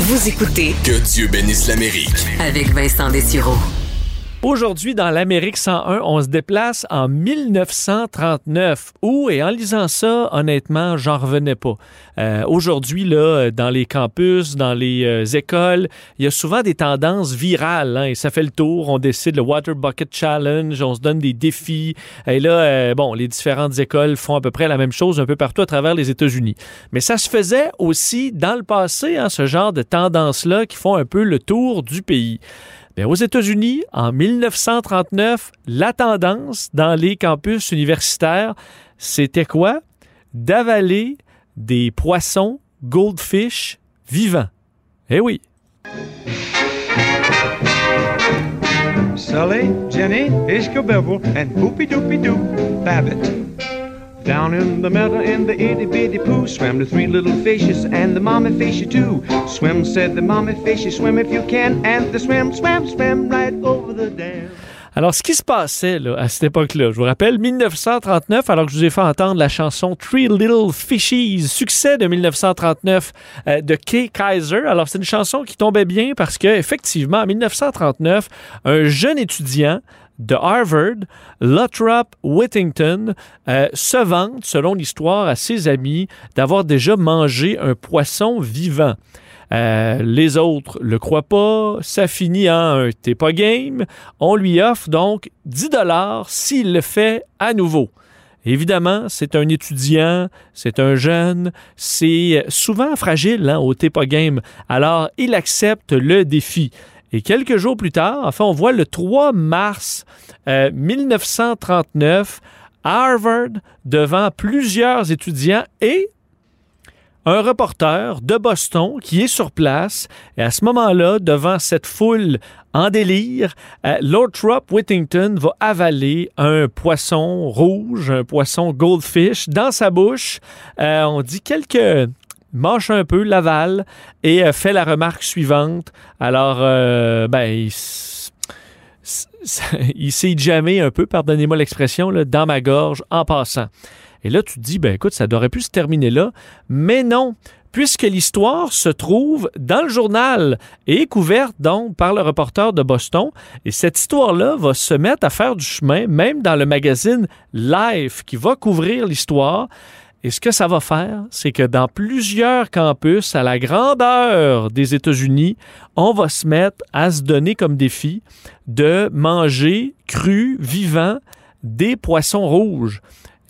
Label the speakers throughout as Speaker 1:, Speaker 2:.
Speaker 1: Vous écoutez
Speaker 2: Que Dieu bénisse l'Amérique.
Speaker 1: avec Vincent Dessureau.
Speaker 3: Aujourd'hui, dans l'Amérique 101, on se déplace en 1939. Où, et en lisant ça, honnêtement, j'en revenais pas. Euh, Aujourd'hui, là, dans les campus, dans les euh, écoles, il y a souvent des tendances virales. hein, et ça fait le tour. On décide le Water Bucket Challenge, on se donne des défis. Et là, euh, bon, les différentes écoles font à peu près la même chose un peu partout à travers les États-Unis. Mais ça se faisait aussi dans le passé, hein, ce genre de tendances-là qui font un peu le tour du pays. Aux États-Unis, en 1939, la tendance dans les campus universitaires, c'était quoi? D'avaler des poissons goldfish vivants. Eh oui.
Speaker 4: Sully, Jenny, and Poopy Doopy Doo Babbitt. Down in the meadow in the itty bitty poo swam the three little fishes and the mommy fishy too. Swim, said the mommy fishy, swim if you can, and the swim, swam, swam right over the dam.
Speaker 3: Alors, ce qui se passait là, à cette époque-là, je vous rappelle, 1939, alors que je vous ai fait entendre la chanson Three Little Fishies, succès de 1939 euh, de Kay Kaiser. Alors, c'est une chanson qui tombait bien parce que, effectivement, en 1939, un jeune étudiant de Harvard, Lothrop Whittington, euh, se vante, selon l'histoire, à ses amis d'avoir déjà mangé un poisson vivant. Euh, les autres le croient pas. Ça finit en un t'es game. On lui offre donc 10 dollars s'il le fait à nouveau. Évidemment, c'est un étudiant, c'est un jeune, c'est souvent fragile hein, au t'es pas game. Alors, il accepte le défi. Et quelques jours plus tard, enfin, on voit le 3 mars euh, 1939, à Harvard, devant plusieurs étudiants et un reporter de Boston qui est sur place. Et à ce moment-là, devant cette foule en délire, euh, Lothrop Whittington va avaler un poisson rouge, un poisson goldfish dans sa bouche. Euh, on dit quelques mâche un peu, l'avale et euh, fait la remarque suivante. Alors, euh, ben, il, il s'est jamais un peu, pardonnez-moi l'expression, dans ma gorge en passant. Et là, tu te dis, ben écoute, ça aurait pu se terminer là, mais non, puisque l'histoire se trouve dans le journal et est couverte donc par le reporter de Boston. Et cette histoire-là va se mettre à faire du chemin, même dans le magazine Life qui va couvrir l'histoire. Et ce que ça va faire, c'est que dans plusieurs campus à la grandeur des États-Unis, on va se mettre à se donner comme défi de manger cru, vivant, des poissons rouges.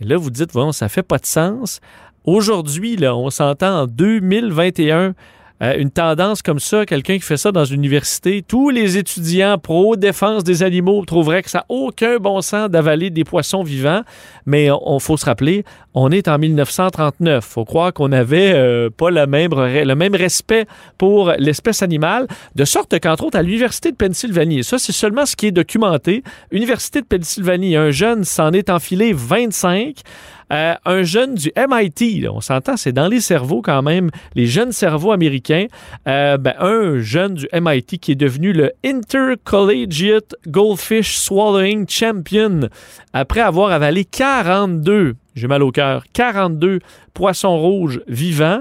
Speaker 3: Et là, vous dites, bon, ça fait pas de sens. Aujourd'hui, là, on s'entend en 2021, euh, une tendance comme ça, quelqu'un qui fait ça dans une université, tous les étudiants pro-défense des animaux trouveraient que ça n'a aucun bon sens d'avaler des poissons vivants. Mais on, faut se rappeler, on est en 1939. faut croire qu'on n'avait euh, pas le même, le même respect pour l'espèce animale, de sorte qu'entre autres, à l'Université de Pennsylvanie, et ça c'est seulement ce qui est documenté, Université de Pennsylvanie, un jeune s'en est enfilé 25. Euh, un jeune du MIT, on s'entend, c'est dans les cerveaux quand même, les jeunes cerveaux américains. Euh, ben, un jeune du MIT qui est devenu le Intercollegiate Goldfish Swallowing Champion après avoir avalé 42, j'ai mal au cœur, 42 poissons rouges vivants.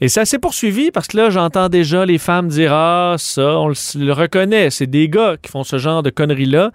Speaker 3: Et ça s'est poursuivi parce que là, j'entends déjà les femmes dire Ah, ça, on le, reconnaît, c'est des gars qui font ce genre de conneries-là.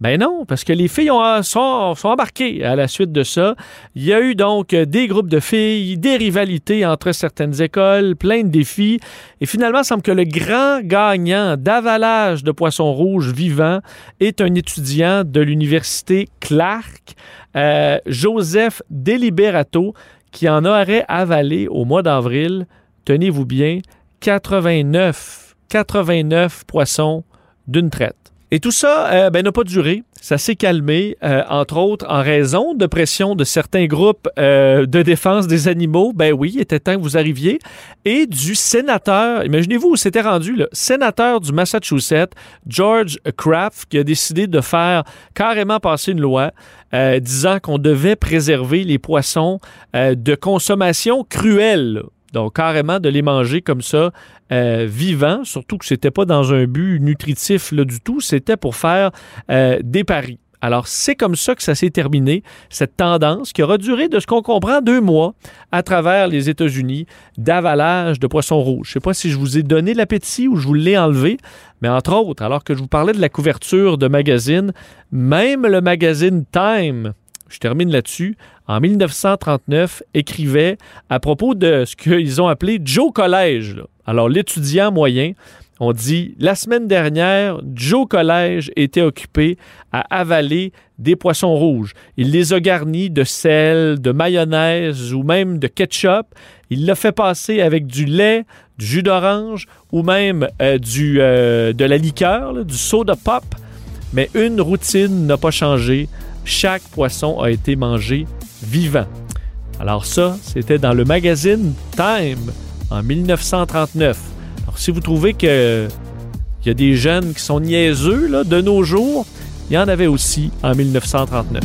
Speaker 3: Ben non, parce que les filles ont, sont, sont embarquées à la suite de ça. Il y a eu donc euh, des groupes de filles, des rivalités entre certaines écoles, plein de défis. Et finalement, il semble que le grand gagnant d'avalage de poissons rouges vivants est un étudiant de l'université Clark, euh, Joseph Deliberato, qui en aurait avalé au mois d'avril, tenez-vous bien, 89, 89 poissons d'une traite. Et tout ça euh, ben, n'a pas duré. Ça s'est calmé, euh, entre autres en raison de pression de certains groupes euh, de défense des animaux. Ben oui, il était temps que vous arriviez. Et du sénateur, imaginez-vous où c'était rendu, le sénateur du Massachusetts, George Kraft, qui a décidé de faire carrément passer une loi disant qu'on devait préserver les poissons de consommation cruelle. Donc, carrément de les manger comme ça, euh, vivants, surtout que c'était pas dans un but nutritif du tout, c'était pour faire euh, des paris. Alors, c'est comme ça que ça s'est terminé, cette tendance qui aura duré, de ce qu'on comprend, deux mois à travers les États-Unis d'avalage de poissons rouges. Je ne sais pas si je vous ai donné l'appétit ou je vous l'ai enlevé, mais entre autres, alors que je vous parlais de la couverture de magazine, même le magazine Time, je termine là-dessus, en 1939, écrivait à propos de ce qu'ils ont appelé Joe Collège. Alors, l'étudiant moyen, on dit la semaine dernière, Joe Collège était occupé à avaler des poissons rouges. Il les a garnis de sel, de mayonnaise ou même de ketchup. Il l'a fait passer avec du lait, du jus d'orange ou même euh, du, euh, de la liqueur, du soda pop. Mais une routine n'a pas changé. Chaque poisson a été mangé vivant. Alors ça, c'était dans le magazine Time en 1939. Alors si vous trouvez qu'il y a des jeunes qui sont niaiseux là, de nos jours, il y en avait aussi en 1939.